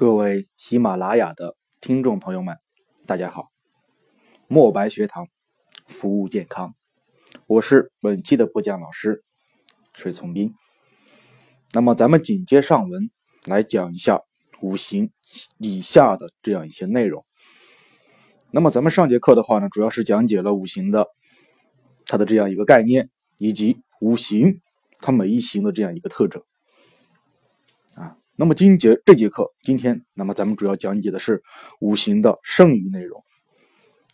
各位喜马拉雅的听众朋友们，大家好！墨白学堂，服务健康，我是本期的播讲老师崔从斌。那么，咱们紧接上文来讲一下五行以下的这样一些内容。那么，咱们上节课的话呢，主要是讲解了五行的它的这样一个概念，以及五行它每一行的这样一个特征。那么今节这节课，今天那么咱们主要讲解的是五行的剩余内容，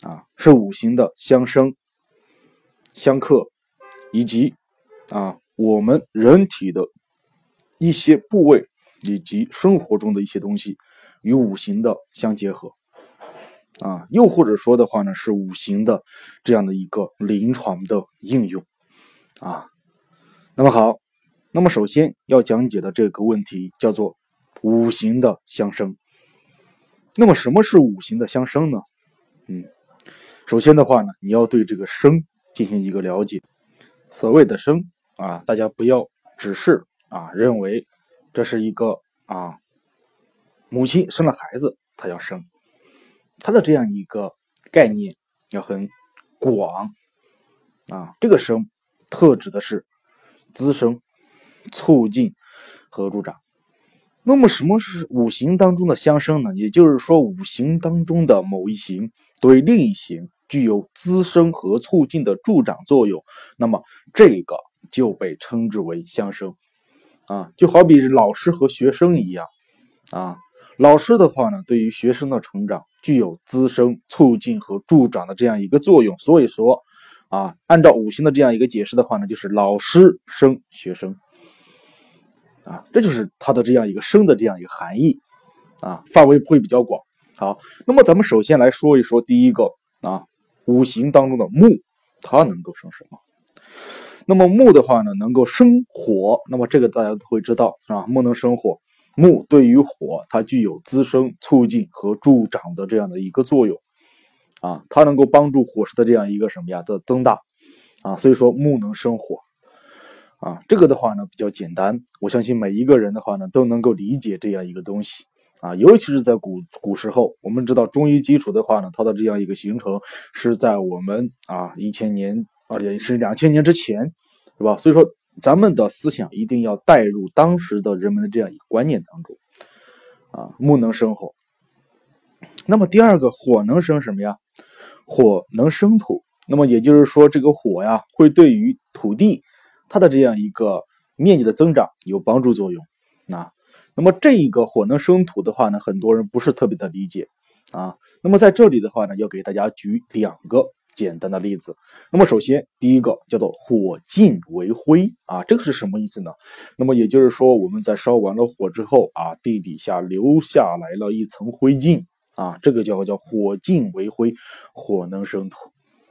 啊，是五行的相生、相克，以及啊我们人体的一些部位以及生活中的一些东西与五行的相结合，啊，又或者说的话呢，是五行的这样的一个临床的应用，啊，那么好。那么首先要讲解的这个问题叫做五行的相生。那么什么是五行的相生呢？嗯，首先的话呢，你要对这个生进行一个了解。所谓的生啊，大家不要只是啊认为这是一个啊母亲生了孩子，她要生，它的这样一个概念要很广啊。这个生特指的是滋生。促进和助长。那么，什么是五行当中的相生呢？也就是说，五行当中的某一行对另一行具有滋生和促进的助长作用，那么这个就被称之为相生。啊，就好比是老师和学生一样，啊，老师的话呢，对于学生的成长具有滋生、促进和助长的这样一个作用。所以说，啊，按照五行的这样一个解释的话呢，就是老师生学生。啊，这就是它的这样一个生的这样一个含义，啊，范围会比较广。好，那么咱们首先来说一说第一个啊，五行当中的木，它能够生什么？那么木的话呢，能够生火。那么这个大家都会知道，是吧？木能生火，木对于火，它具有滋生、促进和助长的这样的一个作用，啊，它能够帮助火势的这样一个什么呀的增大，啊，所以说木能生火。啊，这个的话呢比较简单，我相信每一个人的话呢都能够理解这样一个东西啊，尤其是在古古时候，我们知道中医基础的话呢，它的这样一个形成是在我们啊一千年而且是两千年之前，是吧？所以说咱们的思想一定要带入当时的人们的这样一个观念当中啊，木能生火，那么第二个火能生什么呀？火能生土，那么也就是说这个火呀会对于土地。它的这样一个面积的增长有帮助作用啊。那么这一个火能生土的话呢，很多人不是特别的理解啊。那么在这里的话呢，要给大家举两个简单的例子。那么首先第一个叫做火尽为灰啊，这个是什么意思呢？那么也就是说我们在烧完了火之后啊，地底下留下来了一层灰烬啊，这个叫叫火尽为灰，火能生土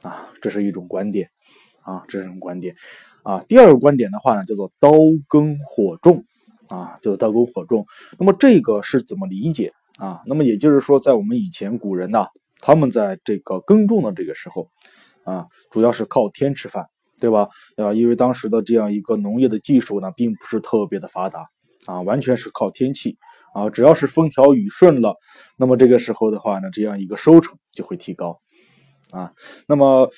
啊，这是一种观点啊，这是一种观点。啊，第二个观点的话呢，叫做刀耕火种，啊，叫做刀耕火种。那么这个是怎么理解啊？那么也就是说，在我们以前古人呢，他们在这个耕种的这个时候，啊，主要是靠天吃饭，对吧？啊，因为当时的这样一个农业的技术呢，并不是特别的发达，啊，完全是靠天气，啊，只要是风调雨顺了，那么这个时候的话呢，这样一个收成就会提高。啊，那么，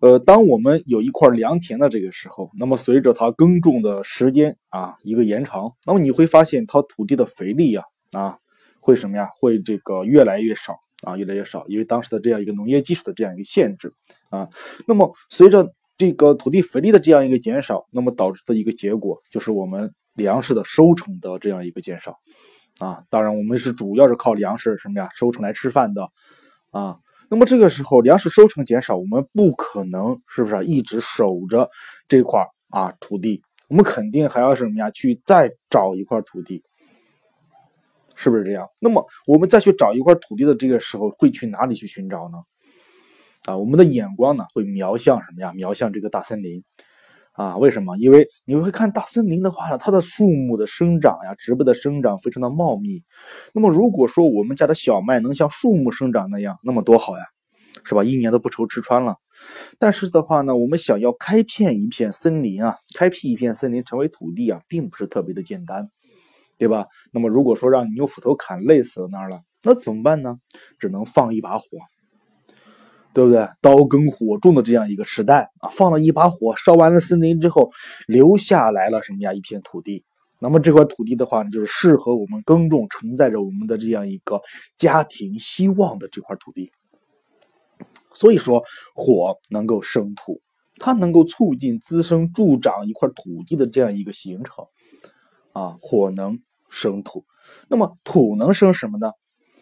呃，当我们有一块良田的这个时候，那么随着它耕种的时间啊一个延长，那么你会发现它土地的肥力呀啊会什么呀？会这个越来越少啊，越来越少，因为当时的这样一个农业技术的这样一个限制啊。那么随着这个土地肥力的这样一个减少，那么导致的一个结果就是我们粮食的收成的这样一个减少啊。当然，我们是主要是靠粮食什么呀收成来吃饭的啊。那么这个时候粮食收成减少，我们不可能是不是一直守着这块啊土地？我们肯定还要什么呀？去再找一块土地，是不是这样？那么我们再去找一块土地的这个时候，会去哪里去寻找呢？啊，我们的眼光呢会瞄向什么呀？瞄向这个大森林。啊，为什么？因为你会看大森林的话呢，它的树木的生长呀，植被的生长非常的茂密。那么如果说我们家的小麦能像树木生长那样，那么多好呀，是吧？一年都不愁吃穿了。但是的话呢，我们想要开片一片森林啊，开辟一片森林成为土地啊，并不是特别的简单对吧？那么如果说让你用斧头砍累死那儿了，那怎么办呢？只能放一把火，对不对？刀耕火种的这样一个时代啊，放了一把火，烧完了森林之后，留下来了什么呀？一片土地。那么这块土地的话呢，就是适合我们耕种、承载着我们的这样一个家庭希望的这块土地。所以说，火能够生土，它能够促进滋生、助长一块土地的这样一个形成。啊，火能生土，那么土能生什么呢？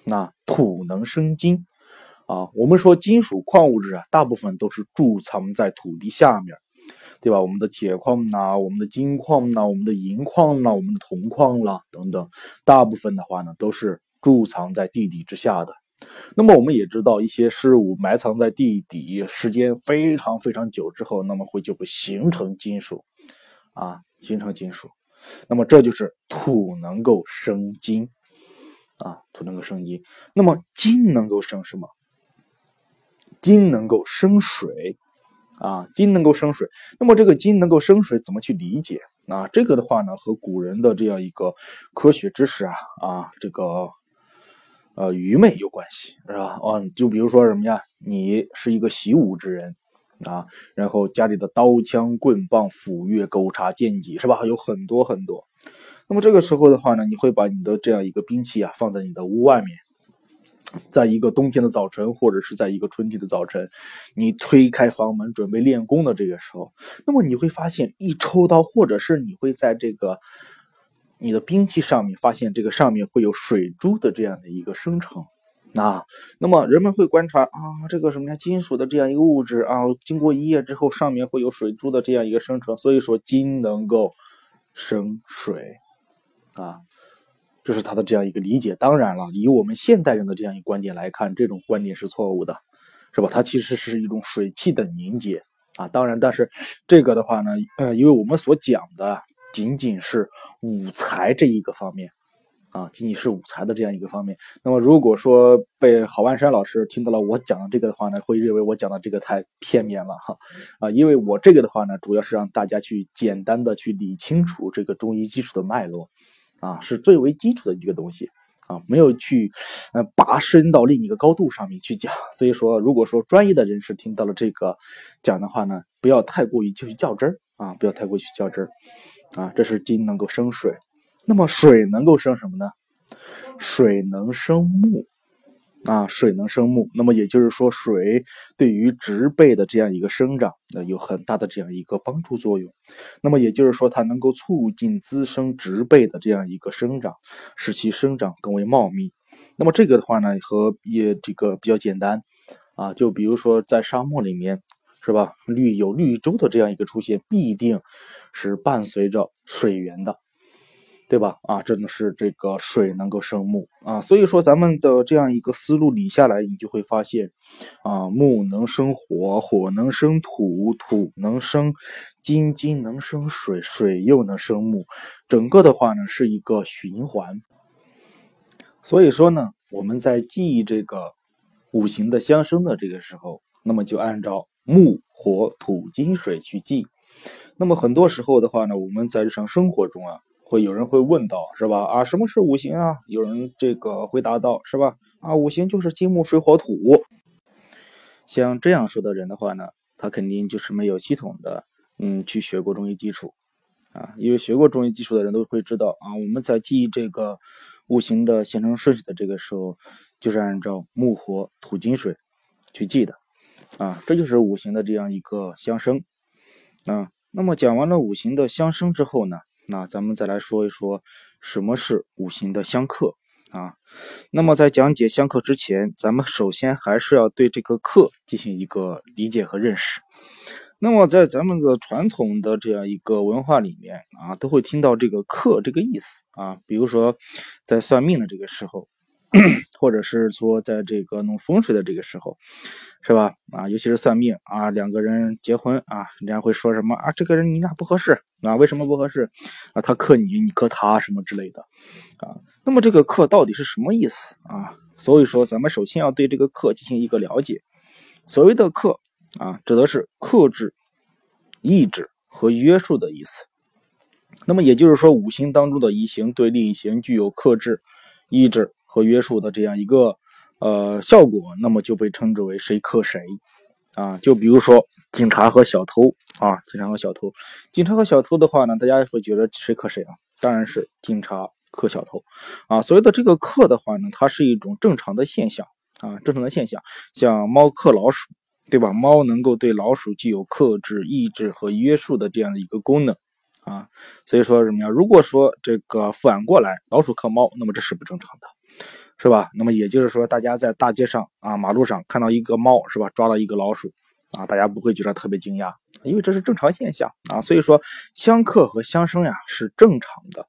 那土能生金。啊，我们说金属矿物质啊，大部分都是贮藏在土地下面。对吧？我们的铁矿呐，我们的金矿呐，我们的银矿呐，我们的铜矿啦，等等，大部分的话呢，都是贮藏在地底之下的。那么我们也知道，一些事物埋藏在地底时间非常非常久之后，那么会就会形成金属，啊，形成金属。那么这就是土能够生金，啊，土能够生金。那么金能够生什么？金能够生水。啊，金能够生水，那么这个金能够生水怎么去理解？啊，这个的话呢，和古人的这样一个科学知识啊啊，这个呃愚昧有关系，是吧？啊，就比如说什么呀？你是一个习武之人啊，然后家里的刀枪棍棒斧钺钩叉剑戟是吧？有很多很多。那么这个时候的话呢，你会把你的这样一个兵器啊放在你的屋外面。在一个冬天的早晨，或者是在一个春天的早晨，你推开房门准备练功的这个时候，那么你会发现一抽刀，或者是你会在这个你的兵器上面发现这个上面会有水珠的这样的一个生成啊。那么人们会观察啊，这个什么呀，金属的这样一个物质啊，经过一夜之后，上面会有水珠的这样一个生成，所以说金能够生水啊。这是他的这样一个理解。当然了，以我们现代人的这样一个观点来看，这种观点是错误的，是吧？它其实是一种水汽的凝结啊。当然，但是这个的话呢，呃，因为我们所讲的仅仅是五财这一个方面啊，仅仅是五财的这样一个方面。那么，如果说被郝万山老师听到了我讲的这个的话呢，会认为我讲的这个太片面了哈啊。因为我这个的话呢，主要是让大家去简单的去理清楚这个中医基础的脉络。啊，是最为基础的一个东西啊，没有去呃拔升到另一个高度上面去讲。所以说，如果说专业的人士听到了这个讲的话呢，不要太过于去较真儿啊，不要太过去较真儿啊。这是金能够生水，那么水能够生什么呢？水能生木。啊，水能生木，那么也就是说，水对于植被的这样一个生长，呃，有很大的这样一个帮助作用。那么也就是说，它能够促进滋生植被的这样一个生长，使其生长更为茂密。那么这个的话呢，和也这个比较简单啊，就比如说在沙漠里面，是吧？绿有绿洲的这样一个出现，必定是伴随着水源的。对吧？啊，真的是这个水能够生木啊，所以说咱们的这样一个思路理下来，你就会发现，啊，木能生火，火能生土，土能生金，金能生水，水又能生木，整个的话呢是一个循环。所以说呢，我们在记忆这个五行的相生的这个时候，那么就按照木、火、土、金、水去记。那么很多时候的话呢，我们在日常生活中啊。会有人会问到，是吧？啊，什么是五行啊？有人这个回答到，是吧？啊，五行就是金木水火土。像这样说的人的话呢，他肯定就是没有系统的，嗯，去学过中医基础啊。因为学过中医基础的人都会知道啊，我们在记这个五行的形成顺序的这个时候，就是按照木火土金水去记的啊。这就是五行的这样一个相生啊。那么讲完了五行的相生之后呢？那咱们再来说一说什么是五行的相克啊？那么在讲解相克之前，咱们首先还是要对这个克进行一个理解和认识。那么在咱们的传统的这样一个文化里面啊，都会听到这个克这个意思啊，比如说在算命的这个时候。或者是说，在这个弄风水的这个时候，是吧？啊，尤其是算命啊，两个人结婚啊，人家会说什么啊？这个人你俩不合适啊？为什么不合适？啊，他克你，你克他，什么之类的啊？那么这个克到底是什么意思啊？所以说，咱们首先要对这个克进行一个了解。所谓的克啊，指的是克制、抑制和约束的意思那么也就是说，五行当中的一行对另一行具有克制、抑制和约束的这样一个呃效果，那么就被称之为谁克谁啊？就比如说警察和小偷啊，警察和小偷，警察和小偷的话呢，大家会觉得谁克谁啊？当然是警察克小偷啊。所谓的这个克的话呢，它是一种正常的现象啊，正常的现象，像猫克老鼠，对吧？猫能够对老鼠具有克制、抑制和约束的这样的一个功能。啊，所以说什么呀？如果说这个反过来，老鼠克猫，那么这是不正常的，是吧？那么也就是说，大家在大街上啊、马路上看到一个猫，是吧？抓到一个老鼠，啊，大家不会觉得特别惊讶，因为这是正常现象啊。所以说，相克和相生呀是正常的。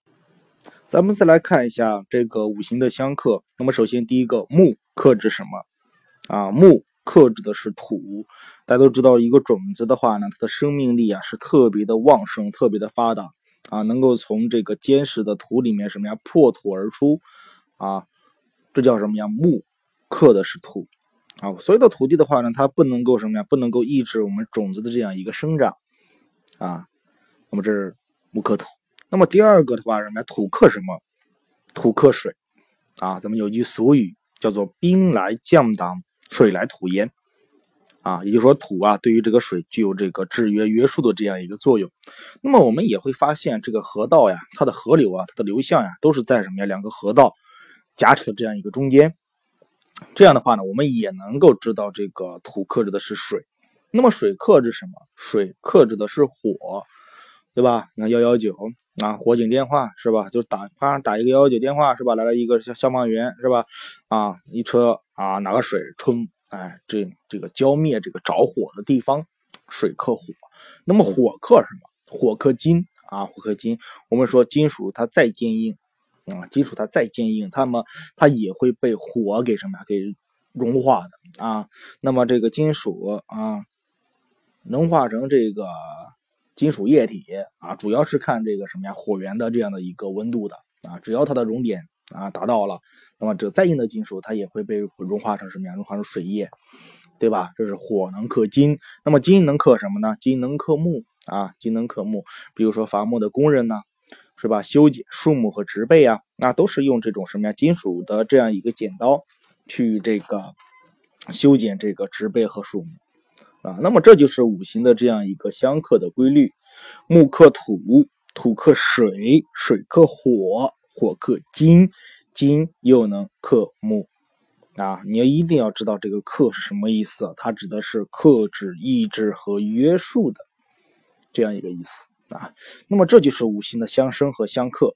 咱们再来看一下这个五行的相克。那么首先第一个木克制什么？啊，木。克制的是土，大家都知道，一个种子的话呢，它的生命力啊是特别的旺盛，特别的发达啊，能够从这个坚实的土里面什么呀破土而出啊，这叫什么呀？木克的是土啊，所有的土地的话呢，它不能够什么呀？不能够抑制我们种子的这样一个生长啊，那么这是木克土。那么第二个的话，什么呀？土克什么？土克水啊，咱们有句俗语叫做“兵来将挡”。水来土淹，啊，也就是说土啊，对于这个水具有这个制约约束的这样一个作用。那么我们也会发现，这个河道呀，它的河流啊，它的流向呀，都是在什么呀？两个河道夹持的这样一个中间。这样的话呢，我们也能够知道这个土克制的是水。那么水克制什么？水克制的是火，对吧？你看幺幺九啊，火警电话是吧？就打啪打一个幺幺九电话是吧？来了一个消消防员是吧？啊，一车。啊，拿个水冲，哎，这这个浇灭这个着火的地方，水克火。那么火克什么？火克金啊，火克金。我们说金属它再坚硬啊，金属它再坚硬，它么它也会被火给什么呀？给融化的啊。那么这个金属啊，能化成这个金属液体啊，主要是看这个什么呀？火源的这样的一个温度的啊，只要它的熔点啊达到了。那么这再硬的金属，它也会被融化成什么呀？融化成水液，对吧？这是火能克金。那么金能克什么呢？金能克木啊，金能克木。比如说伐木的工人呢，是吧？修剪树木和植被啊，那都是用这种什么呀？金属的这样一个剪刀去这个修剪这个植被和树木啊。那么这就是五行的这样一个相克的规律：木克土，土克水，水克火，火克金。金又能克木啊！你要一定要知道这个克是什么意思，它指的是克制、抑制和约束的这样一个意思啊。那么这就是五行的相生和相克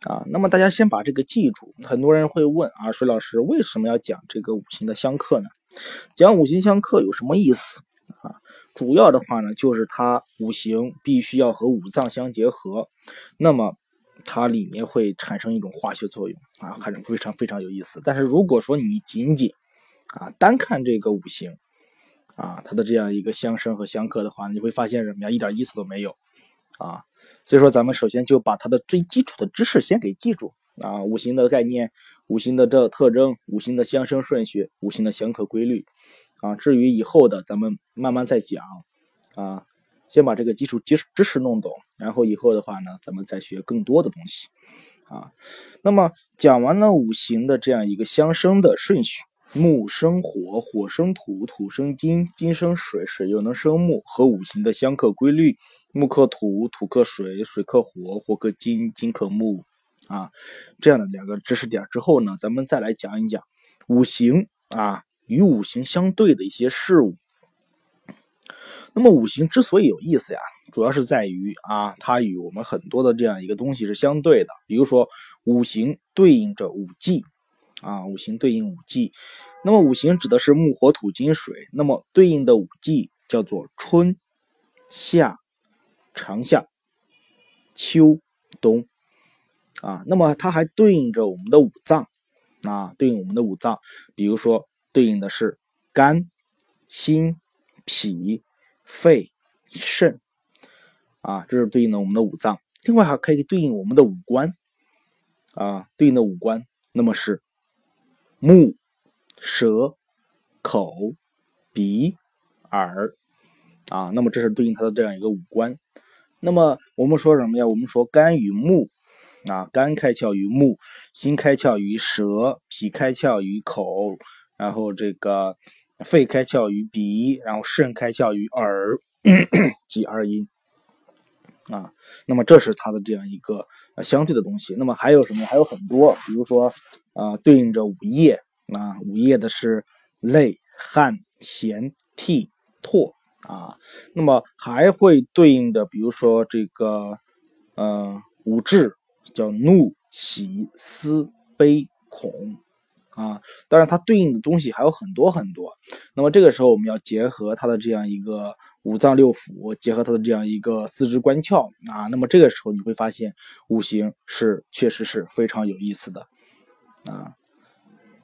啊。那么大家先把这个记住。很多人会问啊，水老师为什么要讲这个五行的相克呢？讲五行相克有什么意思啊？主要的话呢，就是它五行必须要和五脏相结合。那么它里面会产生一种化学作用啊，还是非常非常有意思。但是如果说你仅仅啊单看这个五行啊，它的这样一个相生和相克的话，你会发现什么呀？一点意思都没有啊。所以说，咱们首先就把它的最基础的知识先给记住啊，五行的概念、五行的这特征、五行的相生顺序、五行的相克规律啊。至于以后的，咱们慢慢再讲啊。先把这个基础知识知识弄懂，然后以后的话呢，咱们再学更多的东西啊。那么讲完了五行的这样一个相生的顺序，木生火，火生土，土生金，金生水，水又能生木，和五行的相克规律，木克土，土克水，水克火，火克金，金克木啊。这样的两个知识点之后呢，咱们再来讲一讲五行啊与五行相对的一些事物。那么五行之所以有意思呀，主要是在于啊，它与我们很多的这样一个东西是相对的。比如说，五行对应着五季，啊，五行对应五季。那么五行指的是木、火、土、金、水。那么对应的五季叫做春、夏、长夏、秋、冬，啊，那么它还对应着我们的五脏，啊，对应我们的五脏。比如说，对应的是肝、心、脾。肺、肾，啊，这是对应的我们的五脏。另外还可以对应我们的五官，啊，对应的五官，那么是目、舌、口、鼻、耳，啊，那么这是对应它的这样一个五官。那么我们说什么呀？我们说肝与目啊，肝开窍于目，心开窍于舌，脾开窍于口，然后这个肺开窍于鼻，然后肾开窍于耳，即二阴啊。那么这是它的这样一个相对的东西。那么还有什么？还有很多，比如说啊，对应着五液啊，五液的是泪、汗、涎、涕、唾。啊，那么还会对应的，比如说这个，呃，五志叫怒、喜、思、悲、恐，啊，当然它对应的东西还有很多很多。那么这个时候我们要结合它的这样一个五脏六腑，结合它的这样一个四肢关窍啊，那么这个时候你会发现五行是确实是非常有意思的，啊，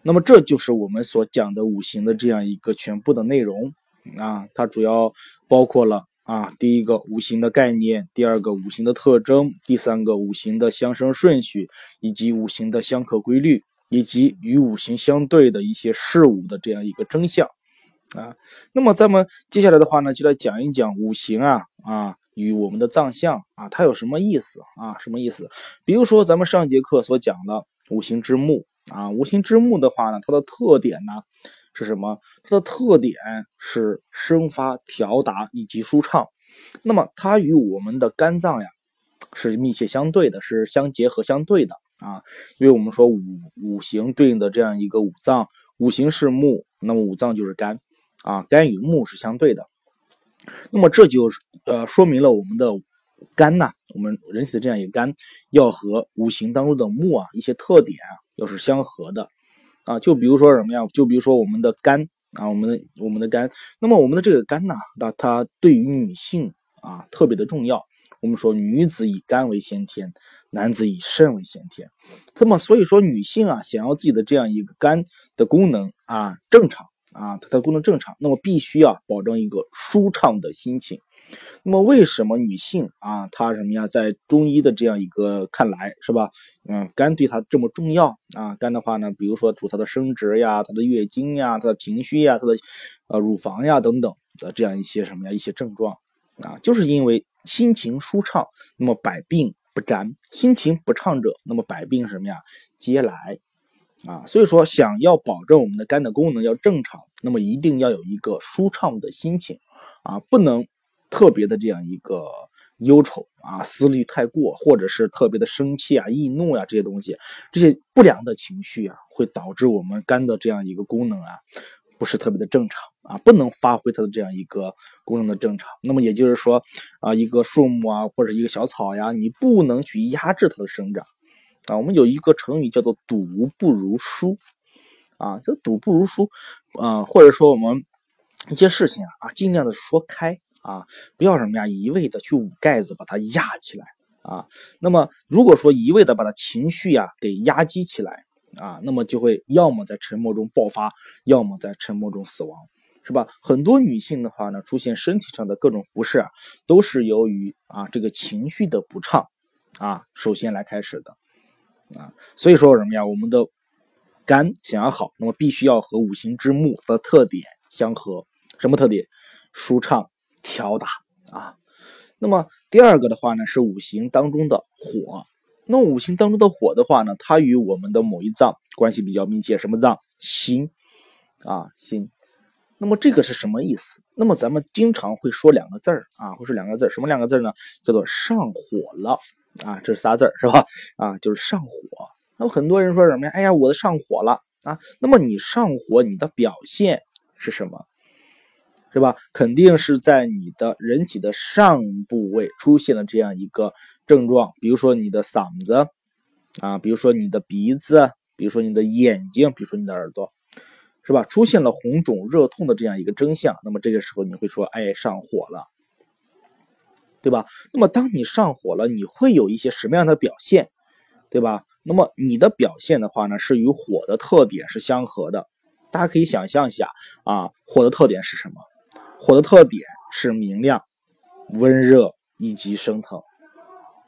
那么这就是我们所讲的五行的这样一个全部的内容。啊，它主要包括了啊，第一个五行的概念，第二个五行的特征，第三个五行的相生顺序，以及五行的相克规律，以及与五行相对的一些事物的这样一个真相啊。那么咱们接下来的话呢，就来讲一讲五行啊啊与我们的脏象啊，它有什么意思啊？什么意思？比如说咱们上节课所讲的五行之木啊，五行之木的话呢，它的特点呢？是什么？它的特点是生发、调达以及舒畅。那么它与我们的肝脏呀是密切相对的，是相结合相对的啊。因为我们说五五行对应的这样一个五脏，五行是木，那么五脏就是肝啊。肝与木是相对的。那么这就呃说明了我们的肝呐，我们人体的这样一个肝要和五行当中的木啊一些特点啊要是相合的。啊，就比如说什么呀？就比如说我们的肝啊，我们的我们的肝。那么我们的这个肝呢，那它对于女性啊特别的重要。我们说女子以肝为先天，男子以肾为先天。那么所以说女性啊，想要自己的这样一个肝的功能啊正常啊，它的功能正常，那么必须要保证一个舒畅的心情。那么为什么女性啊，她什么呀，在中医的这样一个看来是吧？嗯，肝对她这么重要啊？肝的话呢，比如说主她的生殖呀、她的月经呀、她的情绪呀、她的呃乳房呀等等的这样一些什么呀一些症状啊，就是因为心情舒畅，那么百病不沾；心情不畅者，那么百病什么呀皆来啊。所以说，想要保证我们的肝的功能要正常，那么一定要有一个舒畅的心情啊，不能。特别的这样一个忧愁啊，思虑太过，或者是特别的生气啊、易怒啊这些东西，这些不良的情绪啊，会导致我们肝的这样一个功能啊，不是特别的正常啊，不能发挥它的这样一个功能的正常。那么也就是说啊，一个树木啊，或者一个小草呀，你不能去压制它的生长啊。我们有一个成语叫做“赌不如疏”，啊，这“赌不如疏”啊，或者说我们一些事情啊啊，尽量的说开。啊，不要什么呀，一味的去捂盖子把它压起来啊。那么如果说一味的把它情绪呀给压积起来啊，那么就会要么在沉默中爆发，要么在沉默中死亡，是吧？很多女性的话呢，出现身体上的各种不适啊，都是由于啊这个情绪的不畅啊，首先来开始的啊。所以说什么呀，我们的肝想要好，那么必须要和五行之木的特点相合。什么特点？舒畅。调达啊，那么第二个的话呢，是五行当中的火。那五行当中的火的话呢，它与我们的某一脏关系比较密切，什么脏？心啊，心。那么这个是什么意思？那么咱们经常会说两个字儿啊，会说两个字儿，什么两个字呢？叫做上火了啊，这是仨字儿是吧？啊，就是上火。那么很多人说什么呀？哎呀，我的上火了啊。那么你上火，你的表现是什么？是吧？肯定是在你的人体的上部位出现了这样一个症状，比如说你的嗓子啊，比如说你的鼻子，比如说你的眼睛，比如说你的耳朵，是吧？出现了红肿、热痛的这样一个征象，那么这个时候你会说，哎，上火了，对吧？那么当你上火了，你会有一些什么样的表现，对吧？那么你的表现的话呢，是与火的特点是相合的。大家可以想象一下啊，火的特点是什么？火的特点是明亮、温热以及升腾，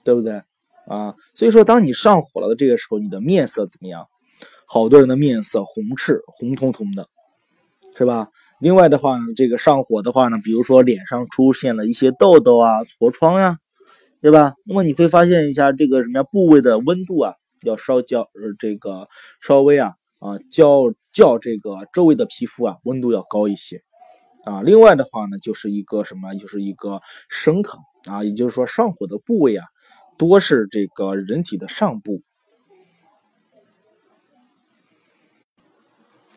对不对啊？所以说，当你上火了的这个时候，你的面色怎么样？好多人的面色红赤、红彤彤的，是吧？另外的话呢，这个上火的话呢，比如说脸上出现了一些痘痘啊、痤疮呀，对吧？那么你会发现一下这个什么呀部位的温度啊，要稍较呃这个稍微啊啊较较这个周围的皮肤啊温度要高一些啊。另外的话呢，就是一个什么，就是一个升腾啊，也就是说上火的部位啊，多是这个人体的上部。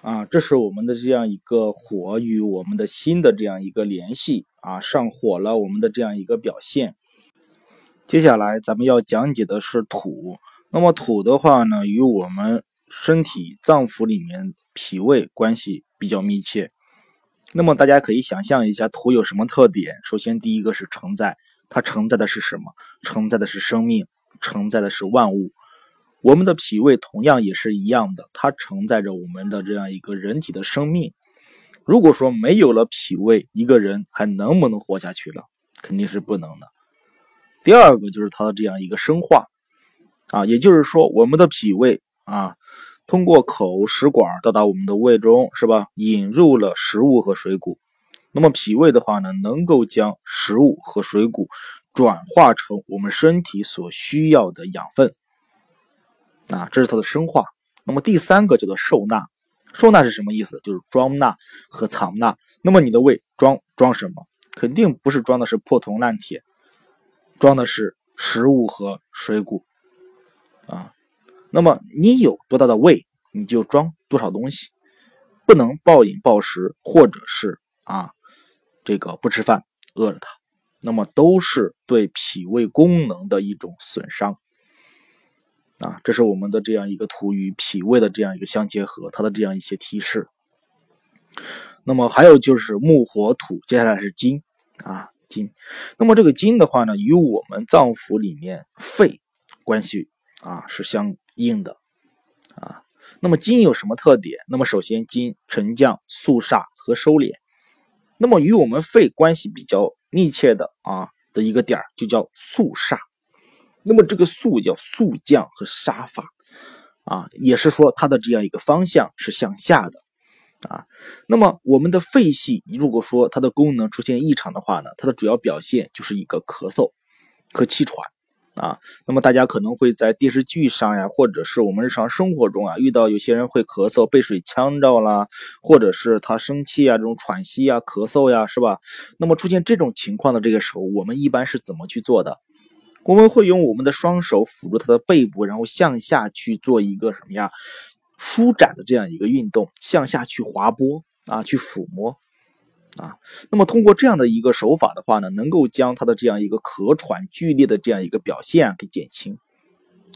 啊，这是我们的这样一个火与我们的心的这样一个联系啊，上火了我们的这样一个表现。接下来咱们要讲解的是土，那么土的话呢，与我们身体脏腑里面脾胃关系比较密切。那么大家可以想象一下，土有什么特点？首先第一个是承载，它承载的是什么？承载的是生命，承载的是万物。我们的脾胃同样也是一样的，它承载着我们的这样一个人体的生命。如果说没有了脾胃，一个人还能不能活下去了？肯定是不能的。第二个就是它的这样一个生化，啊，也就是说我们的脾胃啊，通过口食管到达我们的胃中，是吧？引入了食物和水谷。那么脾胃的话呢，能够将食物和水谷转化成我们身体所需要的养分。啊，这是它的生化。那么第三个叫做受纳，受纳是什么意思？就是装纳和藏纳。那么你的胃装装什么？肯定不是装的是破铜烂铁，装的是食物和水谷。啊，那么你有多大的胃，你就装多少东西，不能暴饮暴食，或者是啊，这个不吃饭饿着它，那么都是对脾胃功能的一种损伤。啊，这是我们的这样一个土与脾胃的这样一个相结合，它的这样一些提示。那么还有就是木火土，接下来是金啊金。那么这个金的话呢，与我们脏腑里面肺关系啊是相应的啊。那么金有什么特点？那么首先金沉降、肃煞和收敛。那么与我们肺关系比较密切的啊的一个点就叫肃煞。那么这个速叫速降和杀法，啊，也是说它的这样一个方向是向下的，啊，那么我们的肺系如果说它的功能出现异常的话呢，它的主要表现就是一个咳嗽和气喘，啊，那么大家可能会在电视剧上呀，或者是我们日常生活中啊，遇到有些人会咳嗽被水呛着啦，或者是他生气啊，这种喘息啊、咳嗽呀，是吧？那么出现这种情况的这个时候，我们一般是怎么去做的？我们会用我们的双手辅助他的背部，然后向下去做一个什么呀？舒展的这样一个运动，向下去滑拨啊，去抚摸啊。那么通过这样的一个手法的话呢，能够将他的这样一个咳喘剧烈的这样一个表现给减轻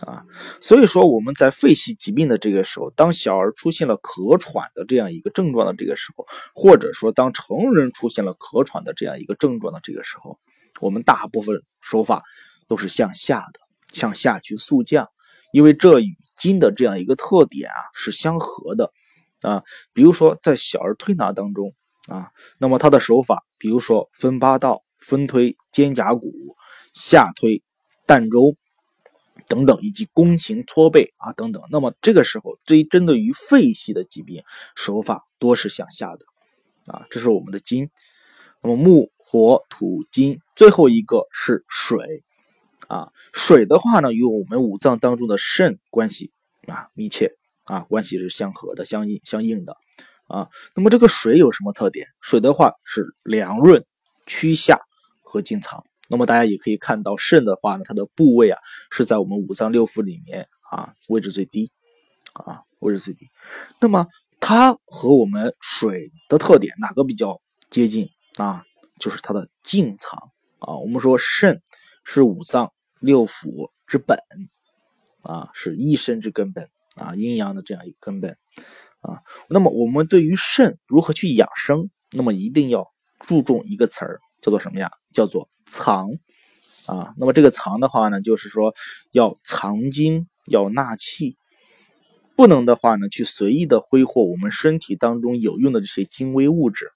啊。所以说我们在肺系疾病的这个时候，当小儿出现了咳喘的这样一个症状的这个时候，或者说当成人出现了咳喘的这样一个症状的这个时候，我们大部分手法。都是向下的，向下去速降，因为这与筋的这样一个特点啊是相合的啊。比如说在小儿推拿当中啊，那么它的手法，比如说分八道、分推肩胛骨、下推膻周等等，以及弓形搓背啊等等。那么这个时候，这一针对于肺系的疾病，手法多是向下的啊。这是我们的筋。那么木、火、土、金，最后一个是水。啊，水的话呢，与我们五脏当中的肾关系啊密切啊，关系是相合的、相应、相应的啊。那么这个水有什么特点？水的话是凉润、驱下和经藏。那么大家也可以看到，肾的话呢，它的部位啊是在我们五脏六腑里面啊位置最低啊位置最低。那么它和我们水的特点哪个比较接近啊？就是它的静藏啊。我们说肾是五脏。六腑之本啊，是一身之根本啊，阴阳的这样一个根本啊。那么我们对于肾如何去养生，那么一定要注重一个词儿，叫做什么呀？叫做藏啊。那么这个藏的话呢，就是说要藏精，要纳气，不能的话呢，去随意的挥霍我们身体当中有用的这些精微物质。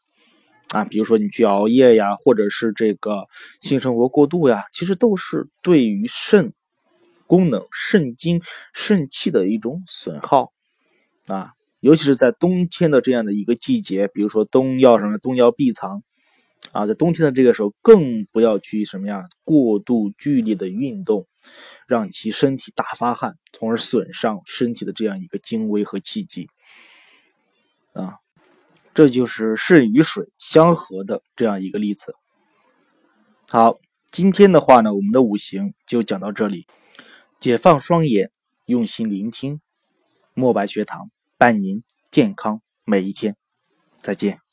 啊，比如说你去熬夜呀，或者是这个性生活过度呀，其实都是对于肾功能、肾精、肾气的一种损耗啊。尤其是在冬天的这样的一个季节，比如说冬要什么？冬要闭藏啊，在冬天的这个时候，更不要去什么呀，过度剧烈的运动，让其身体大发汗，从而损伤身体的这样一个精微和气机。啊，这就是肾与水相合的这样一个例子。好，今天的话呢，我们的五行就讲到这里。解放双眼，用心聆听，墨白学堂伴您健康每一天。再见。